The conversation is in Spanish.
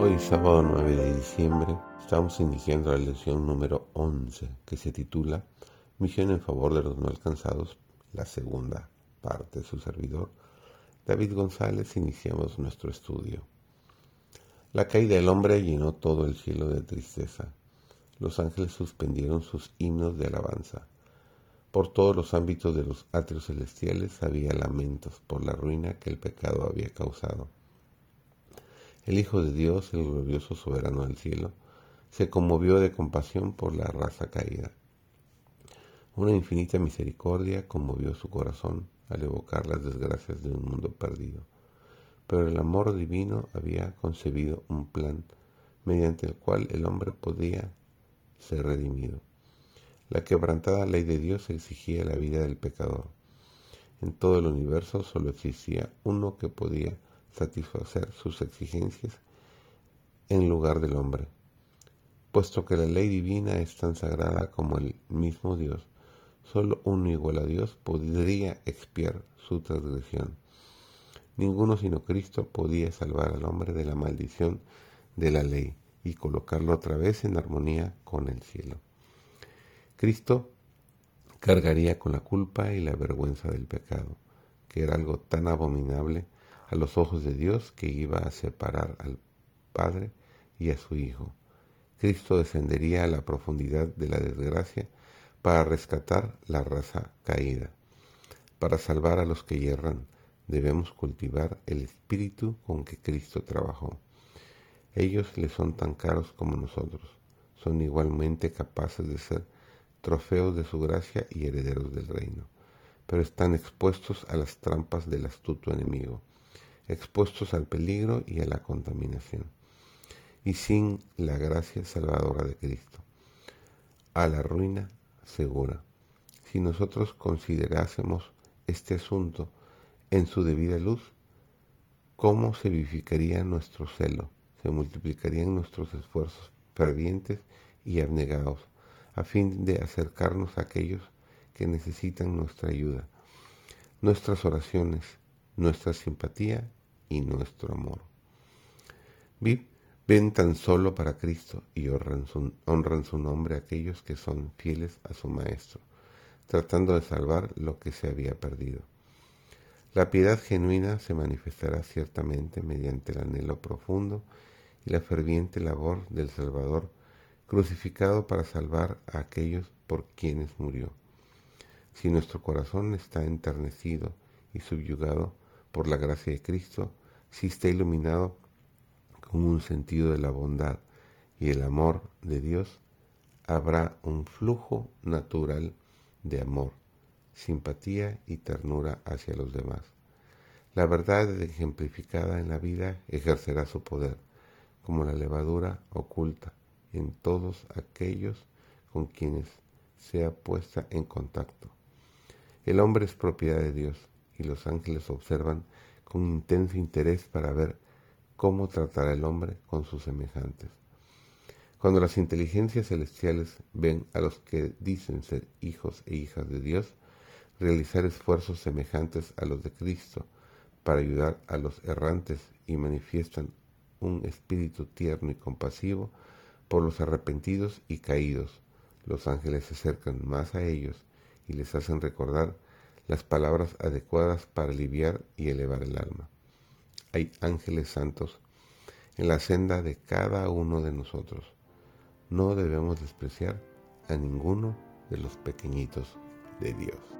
Hoy, sábado 9 de diciembre, estamos iniciando la lección número 11 que se titula Misión en favor de los no alcanzados, la segunda parte su servidor. David González, iniciamos nuestro estudio. La caída del hombre llenó todo el cielo de tristeza. Los ángeles suspendieron sus himnos de alabanza. Por todos los ámbitos de los atrios celestiales había lamentos por la ruina que el pecado había causado. El Hijo de Dios, el glorioso soberano del cielo, se conmovió de compasión por la raza caída. Una infinita misericordia conmovió su corazón al evocar las desgracias de un mundo perdido. Pero el amor divino había concebido un plan mediante el cual el hombre podía ser redimido. La quebrantada ley de Dios exigía la vida del pecador. En todo el universo solo existía uno que podía satisfacer sus exigencias en lugar del hombre. Puesto que la ley divina es tan sagrada como el mismo Dios, solo uno igual a Dios podría expiar su transgresión. Ninguno sino Cristo podía salvar al hombre de la maldición de la ley y colocarlo otra vez en armonía con el cielo. Cristo cargaría con la culpa y la vergüenza del pecado, que era algo tan abominable a los ojos de Dios que iba a separar al Padre y a su Hijo. Cristo descendería a la profundidad de la desgracia para rescatar la raza caída. Para salvar a los que yerran, debemos cultivar el espíritu con que Cristo trabajó. Ellos le son tan caros como nosotros, son igualmente capaces de ser trofeos de su gracia y herederos del reino, pero están expuestos a las trampas del astuto enemigo, expuestos al peligro y a la contaminación, y sin la gracia salvadora de Cristo, a la ruina segura. Si nosotros considerásemos este asunto en su debida luz, ¿cómo se vivificaría nuestro celo? Se multiplicarían nuestros esfuerzos fervientes y abnegados a fin de acercarnos a aquellos que necesitan nuestra ayuda, nuestras oraciones, nuestra simpatía y nuestro amor. ven tan solo para Cristo y honran su, honran su nombre aquellos que son fieles a su Maestro, tratando de salvar lo que se había perdido. La piedad genuina se manifestará ciertamente mediante el anhelo profundo y la ferviente labor del Salvador crucificado para salvar a aquellos por quienes murió. Si nuestro corazón está enternecido y subyugado por la gracia de Cristo, si está iluminado con un sentido de la bondad y el amor de Dios, habrá un flujo natural de amor, simpatía y ternura hacia los demás. La verdad ejemplificada en la vida ejercerá su poder, como la levadura oculta en todos aquellos con quienes sea puesta en contacto. El hombre es propiedad de Dios y los ángeles observan con intenso interés para ver cómo tratará el hombre con sus semejantes. Cuando las inteligencias celestiales ven a los que dicen ser hijos e hijas de Dios realizar esfuerzos semejantes a los de Cristo para ayudar a los errantes y manifiestan un espíritu tierno y compasivo, por los arrepentidos y caídos. Los ángeles se acercan más a ellos y les hacen recordar las palabras adecuadas para aliviar y elevar el alma. Hay ángeles santos en la senda de cada uno de nosotros. No debemos despreciar a ninguno de los pequeñitos de Dios.